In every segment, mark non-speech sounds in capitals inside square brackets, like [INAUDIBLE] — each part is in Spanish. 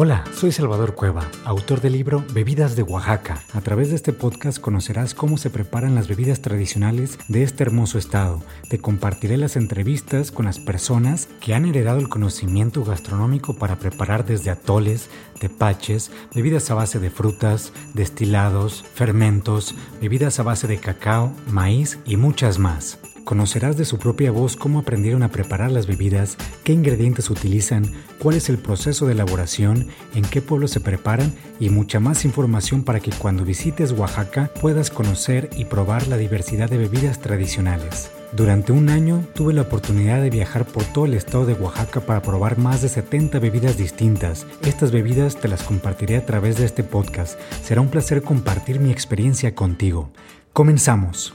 Hola, soy Salvador Cueva, autor del libro Bebidas de Oaxaca. A través de este podcast conocerás cómo se preparan las bebidas tradicionales de este hermoso estado. Te compartiré las entrevistas con las personas que han heredado el conocimiento gastronómico para preparar desde atoles, tepaches, bebidas a base de frutas, destilados, fermentos, bebidas a base de cacao, maíz y muchas más. Conocerás de su propia voz cómo aprendieron a preparar las bebidas, qué ingredientes utilizan, cuál es el proceso de elaboración, en qué pueblo se preparan y mucha más información para que cuando visites Oaxaca puedas conocer y probar la diversidad de bebidas tradicionales. Durante un año tuve la oportunidad de viajar por todo el estado de Oaxaca para probar más de 70 bebidas distintas. Estas bebidas te las compartiré a través de este podcast. Será un placer compartir mi experiencia contigo. Comenzamos.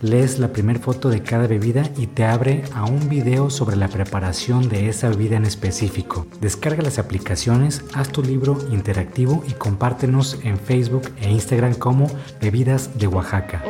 lees la primera foto de cada bebida y te abre a un video sobre la preparación de esa bebida en específico. Descarga las aplicaciones, haz tu libro interactivo y compártenos en Facebook e Instagram como Bebidas de Oaxaca.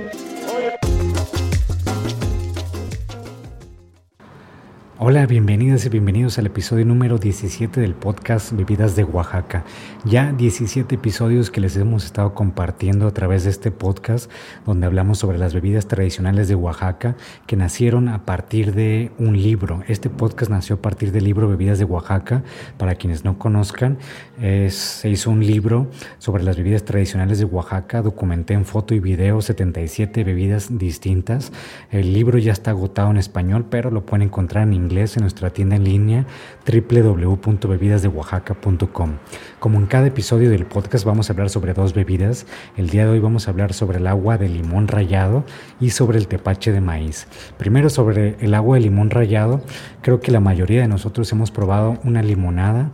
Hola, bienvenidas y bienvenidos al episodio número 17 del podcast Bebidas de Oaxaca. Ya 17 episodios que les hemos estado compartiendo a través de este podcast donde hablamos sobre las bebidas tradicionales de Oaxaca que nacieron a partir de un libro. Este podcast nació a partir del libro Bebidas de Oaxaca. Para quienes no conozcan, se hizo un libro sobre las bebidas tradicionales de Oaxaca. Documenté en foto y video 77 bebidas distintas. El libro ya está agotado en español, pero lo pueden encontrar en inglés en nuestra tienda en línea www.bebidasdeoaxaca.com. Como en cada episodio del podcast vamos a hablar sobre dos bebidas. El día de hoy vamos a hablar sobre el agua de limón rallado y sobre el tepache de maíz. Primero sobre el agua de limón rallado, creo que la mayoría de nosotros hemos probado una limonada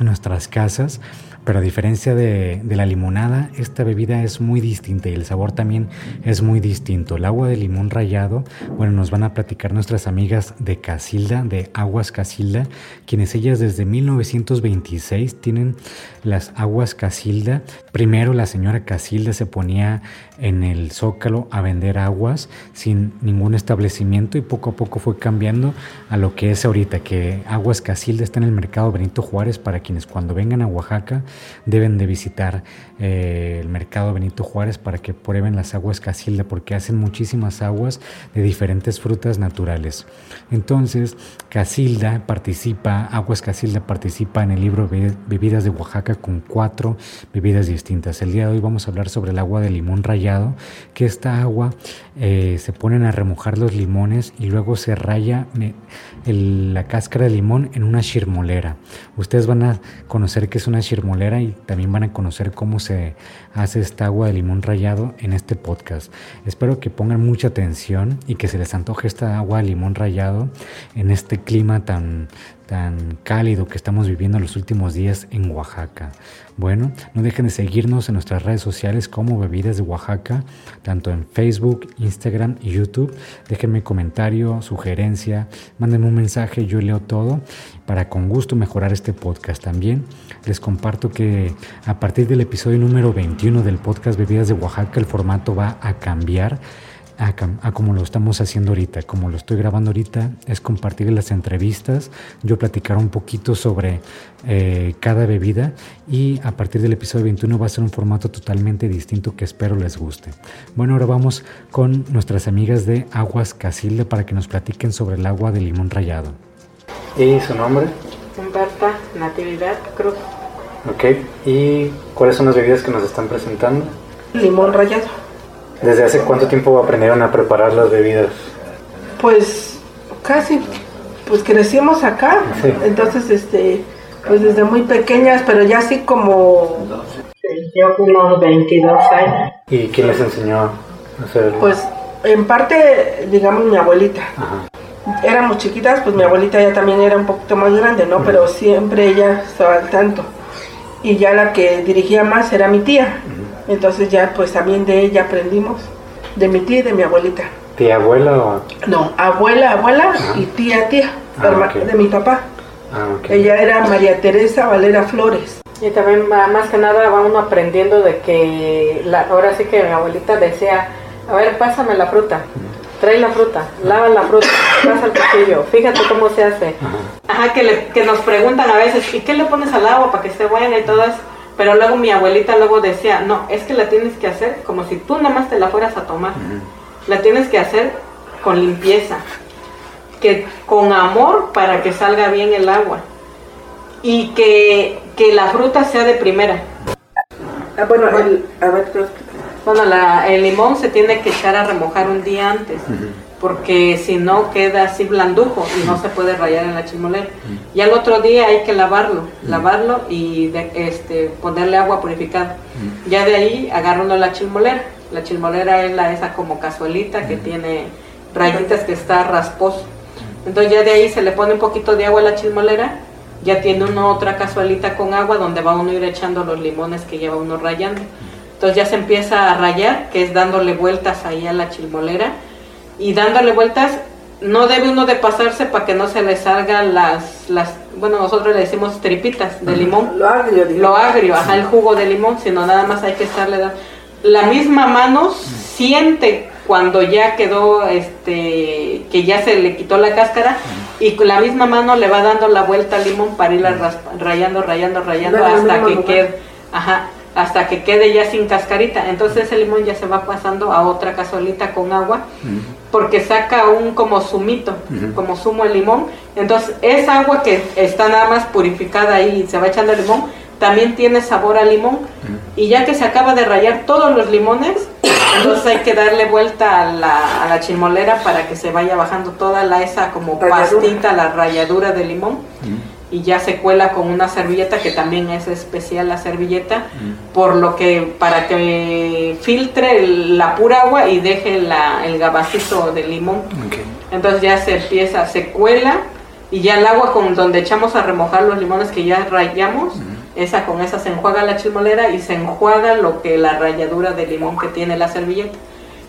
en nuestras casas pero a diferencia de, la limonada, esta bebida es muy distinta y el sabor también es muy distinto. El agua de limón rallado, bueno, nos van a platicar nuestras amigas de Casilda, de Aguas Casilda, quienes ellas desde 1926 tienen las aguas Casilda. Primero la señora Casilda se ponía en el zócalo a vender aguas sin ningún establecimiento y poco a poco fue cambiando a lo que es ahorita, que Aguas Casilda está en el mercado Benito Juárez para quienes cuando vengan a Oaxaca deben de visitar eh, el mercado Benito Juárez para que prueben las aguas Casilda porque hacen muchísimas aguas de diferentes frutas naturales. Entonces, Casilda participa, Aguas Casilda participa en el libro Bebidas de Oaxaca con cuatro bebidas distintas. El día de hoy vamos a hablar sobre el agua de limón rayado, que esta agua eh, se ponen a remojar los limones y luego se raya la cáscara de limón en una chirmolera. Ustedes van a conocer que es una chirmolera y también van a conocer cómo se hace esta agua de limón rayado en este podcast. Espero que pongan mucha atención y que se les antoje esta agua de limón rayado en este clima tan, tan cálido que estamos viviendo los últimos días en Oaxaca. Bueno, no dejen de seguirnos en nuestras redes sociales como Bebidas de Oaxaca, tanto en Facebook, Instagram y YouTube. Déjenme comentario, sugerencia, mándenme un mensaje, yo leo todo para con gusto mejorar este podcast. También les comparto que a partir del episodio número 21 del podcast Bebidas de Oaxaca el formato va a cambiar a, como lo estamos haciendo ahorita, como lo estoy grabando ahorita, es compartir las entrevistas, yo platicar un poquito sobre eh, cada bebida y a partir del episodio 21 va a ser un formato totalmente distinto que espero les guste. Bueno, ahora vamos con nuestras amigas de Aguas Casilda para que nos platiquen sobre el agua de limón rallado. ¿Y su nombre? Humberta Natividad Cruz. Ok, ¿y cuáles son las bebidas que nos están presentando? Limón rallado. ¿Desde hace cuánto tiempo aprendieron a preparar las bebidas? Pues casi, pues crecimos acá, Sí. entonces este, pues desde muy pequeñas, pero ya así como, Yo unos 22 años. ¿Y quién les enseñó a hacerlo? pues en parte, digamos, mi abuelita. Ajá. Éramos chiquitas, pues mi abuelita ya también era un poquito más grande, ¿no? Pero siempre ella estaba al tanto. Y ya la que dirigía más era mi tía. Entonces ya pues también de ella aprendimos, de mi tía y de mi abuelita. ¿Tía abuela o...? No, abuela, abuela y tía, tía, Ah, de mi papá. Ah. Ella era María Teresa Valera Flores. Y también más que nada va uno aprendiendo de que la, ahora sí que mi abuelita decía, a ver, pásame la fruta, trae la fruta, lava la fruta, pasa el cuchillo, fíjate cómo se hace. Ajá, que, le- que nos preguntan a veces, ¿y qué le pones al agua para que esté buena y todo eso? Pero luego mi abuelita luego decía, no, es que la tienes que hacer como si tú nada más te la fueras a tomar. La tienes que hacer con limpieza, que con amor para que salga bien el agua y que, que la fruta sea de primera. Ah, bueno, el, a ver, ¿qué- Bueno, la- el limón se tiene que echar a remojar un día antes, porque si no queda así blandujo y no se puede rayar en la chimolera. Y al otro día hay que lavarlo, lavarlo y de- este, ponerle agua purificada. Ya de ahí agarra uno la chilmolera. La chilmolera es la esa como cazuelita que tiene rayitas que está rasposo. Entonces ya de ahí se le pone un poquito de agua a la chilmolera, ya tiene uno otra cazuelita con agua donde va uno a ir echando los limones que lleva uno rayando. Entonces ya se empieza a rayar, que es dándole vueltas ahí a la chilmolera. Y dándole vueltas, no debe uno de pasarse para que no se le salgan las, las, bueno, nosotros le decimos tripitas de limón lo agrio, digo. lo agrio, ajá, el jugo de limón, sino nada más hay que estarle dando. La misma mano siente cuando ya quedó, este, que ya se le quitó la cáscara y con la misma mano le va dando la vuelta al limón para irla raspa- rayando, rayando, rayando hasta que lugar. quede, ajá, hasta que quede ya sin cascarita. Entonces ese limón ya se va pasando a otra cazuelita con agua porque saca un como zumito, como zumo de limón. Entonces, esa agua que está nada más purificada ahí y se va echando el limón, también tiene sabor a limón. Y ya que se acaba de rayar todos los limones, [COUGHS] entonces hay que darle vuelta a la, a la chimolera para que se vaya bajando toda la esa como pastita, la ralladura de limón. Y ya se cuela con una servilleta que también es especial la servilleta, por lo que para que filtre el- la pura agua y deje la- el gabacito de limón. Entonces ya se empieza, se cuela y ya el agua con donde echamos a remojar los limones que ya rayamos, esa con esa se enjuaga la chismolera y se enjuaga lo que la ralladura de limón que tiene la servilleta.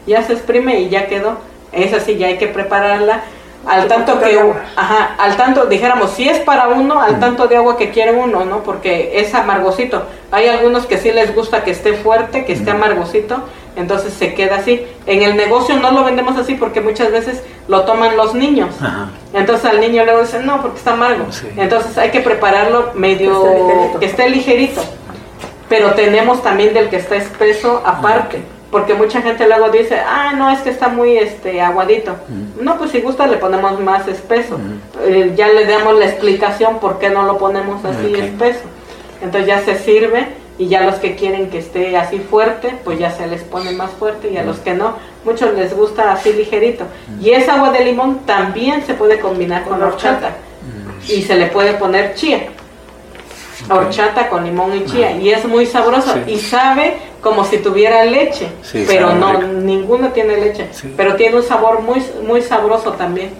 Ya se exprime y ya quedó. Esa sí ya hay que prepararla al tanto que ajá, al tanto dijéramos si es para uno, al tanto de agua que quiere uno, ¿no? Porque es amargosito. Hay algunos que sí les gusta que esté fuerte, que esté amargosito, entonces se queda así. En el negocio no lo vendemos así porque muchas veces lo toman los niños. Entonces al niño luego dicen, no, porque está amargo. Sí. Entonces hay que prepararlo medio Que esté ligerito. que esté ligerito. Pero tenemos también del que está espeso aparte. Porque mucha gente luego dice, ah, no, es que está muy este aguadito. No, pues si gusta le ponemos más espeso. Eh, ya le damos la explicación por qué no lo ponemos así Ok. espeso. Entonces ya se sirve y ya los que quieren que esté así fuerte, pues ya se les pone más fuerte y a los que no, muchos les gusta así ligerito. Y esa agua de limón también se puede combinar con horchata y se le puede poner chía. Horchata con limón y chía y es muy sabroso Sí. y sabe como si tuviera leche, Sí, pero no rico. ninguno tiene leche, Sí. pero tiene un sabor muy muy sabroso también.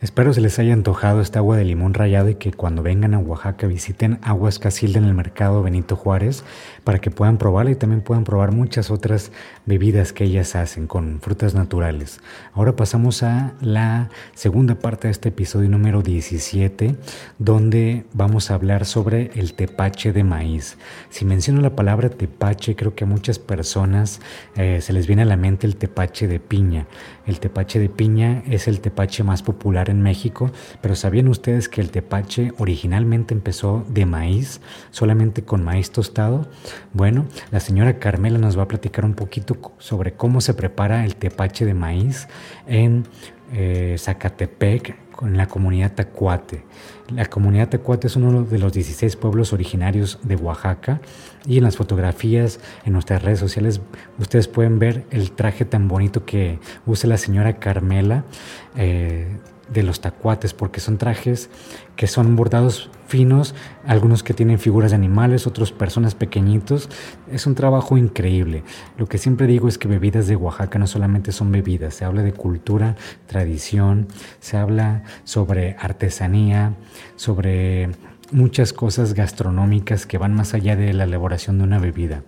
Espero se les haya antojado esta agua de limón rallado y que cuando vengan a Oaxaca visiten Aguas Casilda en el mercado Benito Juárez para que puedan probarla y también puedan probar muchas otras bebidas que ellas hacen con frutas naturales. Ahora pasamos a la segunda parte de este episodio número 17 donde vamos a hablar sobre el tepache de maíz. Si menciono la palabra tepache creo que a muchas personas eh, se les viene a la mente el tepache de piña. El tepache de piña es el tepache más popular en México, pero ¿sabían ustedes que el tepache originalmente empezó de maíz, solamente con maíz tostado? Bueno, la señora Carmela nos va a platicar un poquito sobre cómo se prepara el tepache de maíz en eh, Zacatepec, con la comunidad Tacuate. La comunidad Tacuate es uno de los 16 pueblos originarios de Oaxaca y en las fotografías en nuestras redes sociales ustedes pueden ver el traje tan bonito que usa la señora Carmela. Eh, de los tacuates, porque son trajes que son bordados finos, algunos que tienen figuras de animales, otros personas pequeñitos. Es un trabajo increíble. Lo que siempre digo es que bebidas de Oaxaca no solamente son bebidas, se habla de cultura, tradición, se habla sobre artesanía, sobre muchas cosas gastronómicas que van más allá de la elaboración de una bebida.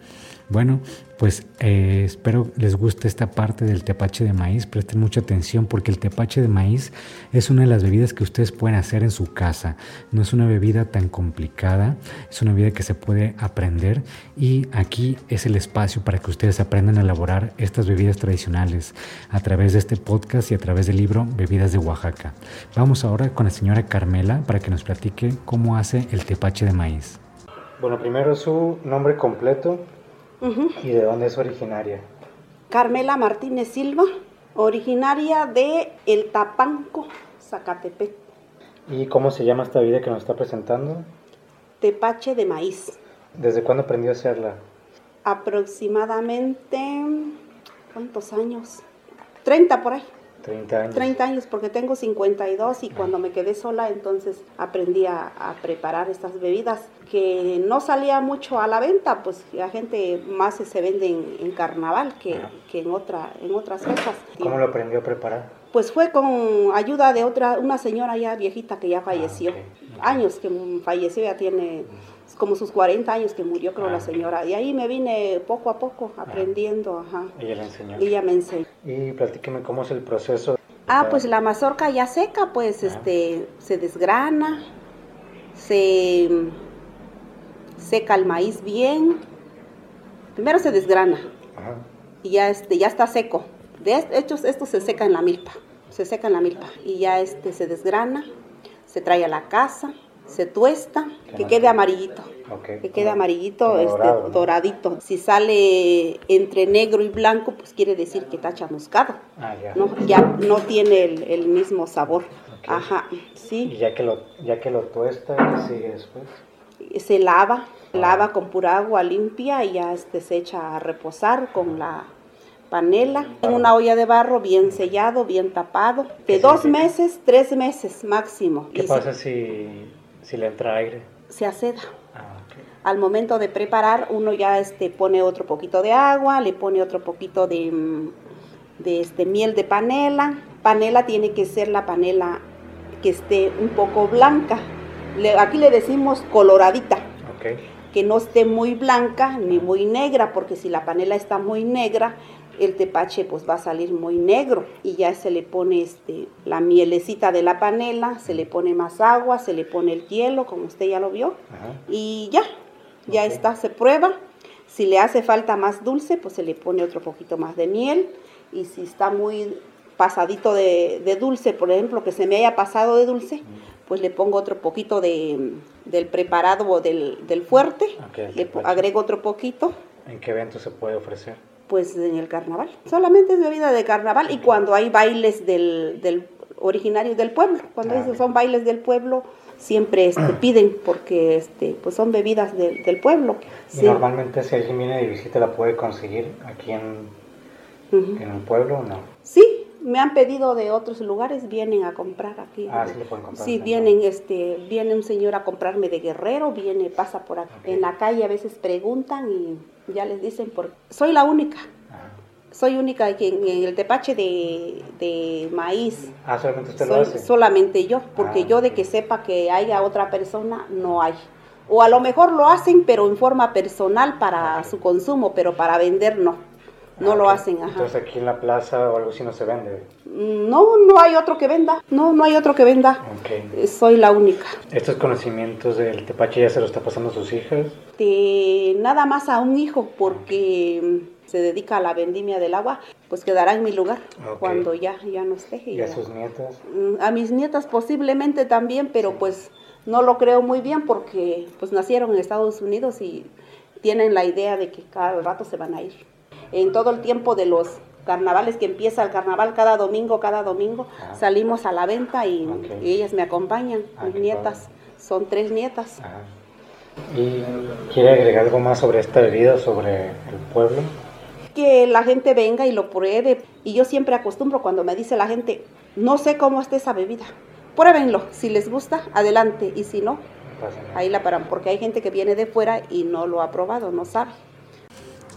Bueno, pues eh, espero les guste esta parte del tepache de maíz. Presten mucha atención porque el tepache de maíz es una de las bebidas que ustedes pueden hacer en su casa. No es una bebida tan complicada, es una bebida que se puede aprender y aquí es el espacio para que ustedes aprendan a elaborar estas bebidas tradicionales a través de este podcast y a través del libro Bebidas de Oaxaca. Vamos ahora con la señora Carmela para que nos platique cómo hace el tepache de maíz. Bueno, primero su nombre completo ¿Y de dónde es originaria? Carmela Martínez Silva, originaria de El Tapanco, Zacatepec. ¿Y cómo se llama esta vida que nos está presentando? Tepache de maíz. ¿Desde cuándo aprendió a hacerla? Aproximadamente, ¿cuántos años? 30 por ahí. 30 años. 30 años, porque tengo 52 y cuando me quedé sola, entonces aprendí a, preparar estas bebidas que no salía mucho a la venta, pues la gente más se vende en, carnaval que, que, en, otra, en otras fechas. ¿Cómo lo aprendió a preparar? Pues fue con ayuda de otra, una señora ya viejita que ya falleció. Ah, Años que falleció, ya tiene como sus 40 años que murió, creo, la ah, señora. Y ahí me vine poco a poco ah. aprendiendo. Ajá. Ella le enseñó. Y ella me enseñó. Y platíqueme cómo es el proceso. Ah, pues la mazorca ya seca, pues este se desgrana, se seca el maíz bien. Primero se desgrana. Ajá. Y ya este ya está seco. De hecho, esto se seca en la milpa. Se seca en la milpa y ya este se desgrana, se trae a la casa se tuesta, que quede amarillito. Que quede amarillito, este, doradito. Si sale entre negro y blanco, pues quiere decir que está chamuscado. Ah, ya. No, ya no tiene el, mismo sabor. Ajá, sí. Y ya que lo, ya que lo tuesta, sigue después. Se lava, lava con pura agua limpia y ya este, se echa a reposar con la panela en una olla de barro bien sellado, bien tapado, de dos meses, tres meses máximo. ¿Qué pasa si si le entra aire. Se aceda. Ah, Al momento de preparar, uno ya este, pone otro poquito de agua, le pone otro poquito de, mm, de este, miel de panela. Panela tiene que ser la panela que esté un poco blanca. aquí le decimos coloradita. Que no esté muy blanca ni muy negra, porque si la panela está muy negra, el tepache pues va a salir muy negro y ya se le pone este, la mielecita de la panela, se le pone más agua, se le pone el hielo, como usted ya lo vio, y ya, ya está, se prueba. Si le hace falta más dulce, pues se le pone otro poquito más de miel y si está muy pasadito de, dulce, por ejemplo, que se me haya pasado de dulce, pues le pongo otro poquito de, del preparado o del, fuerte, le agrego otro poquito. ¿En qué evento se puede ofrecer? Pues en el carnaval. Solamente es bebida de carnaval y cuando hay bailes del, del originarios del pueblo. Cuando ah, son bailes del pueblo, siempre este, [CLEARS THROAT] piden porque este, pues son bebidas del pueblo. Normalmente si alguien viene de visita la puede conseguir aquí en, en el pueblo o no? Sí, me han pedido de otros lugares, vienen a comprar aquí. Ah, sí le pueden comprar. Sí, vienen, este, viene un señor a comprarme de Guerrero, viene, pasa por aquí. En la calle a veces preguntan y ya les dicen, por... soy la única. Soy única en, en el tepache de, maíz. Ah, solamente usted lo hace. Solamente yo, porque ah, yo de que sepa que haya otra persona, no hay. O a lo mejor lo hacen, pero en forma personal para su consumo, pero para vender no. No ah, lo hacen, ajá. Entonces aquí en la plaza o algo así no se vende. Mm, no, no hay otro que venda. No, no hay otro que venda. Okay. Soy la única. ¿Estos conocimientos del tepache ya se lo está pasando a sus hijas? De nada más a un hijo, porque se dedica a la vendimia del agua, pues quedará en mi lugar cuando ya, ya no esté. ¿Y, a sus nietas? Mm, a mis nietas posiblemente también, pero pues no lo creo muy bien porque pues nacieron en Estados Unidos y tienen la idea de que cada rato se van a ir en todo el tiempo de los carnavales que empieza el carnaval cada domingo, cada domingo, ah. salimos a la venta y, ellas me acompañan, ah, mis nietas, son tres nietas. ¿Y quiere agregar algo más sobre esta bebida, sobre el pueblo? Que la gente venga y lo pruebe. Y yo siempre acostumbro cuando me dice la gente, no sé cómo está esa bebida. Pruébenlo, si les gusta, adelante, y si no, ahí la paran, porque hay gente que viene de fuera y no lo ha probado, no sabe.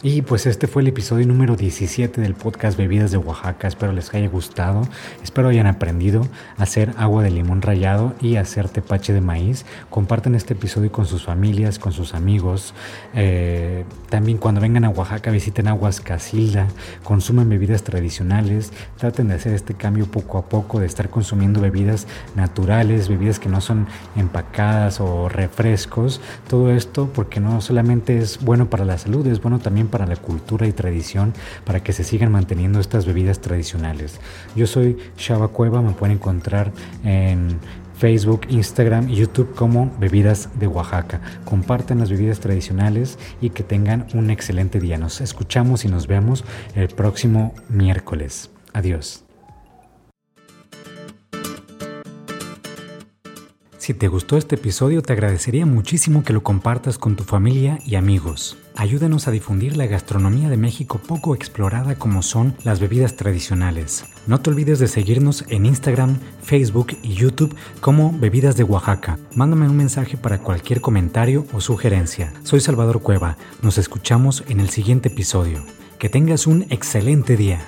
Y pues este fue el episodio número 17 del podcast Bebidas de Oaxaca. Espero les haya gustado. Espero hayan aprendido a hacer agua de limón rallado y hacer tepache de maíz. Compartan este episodio con sus familias, con sus amigos. Eh, también cuando vengan a Oaxaca visiten Aguas Casilda. Consuman bebidas tradicionales. Traten de hacer este cambio poco a poco, de estar consumiendo bebidas naturales, bebidas que no son empacadas o refrescos. Todo esto porque no solamente es bueno para la salud, es bueno también para la cultura y tradición para que se sigan manteniendo estas bebidas tradicionales. Yo soy Shaba Cueva, me pueden encontrar en Facebook, Instagram y YouTube como Bebidas de Oaxaca. Compartan las bebidas tradicionales y que tengan un excelente día. Nos escuchamos y nos vemos el próximo miércoles. Adiós. Si te gustó este episodio, te agradecería muchísimo que lo compartas con tu familia y amigos. Ayúdanos a difundir la gastronomía de México poco explorada como son las bebidas tradicionales. No te olvides de seguirnos en Instagram, Facebook y YouTube como Bebidas de Oaxaca. Mándame un mensaje para cualquier comentario o sugerencia. Soy Salvador Cueva. Nos escuchamos en el siguiente episodio. Que tengas un excelente día.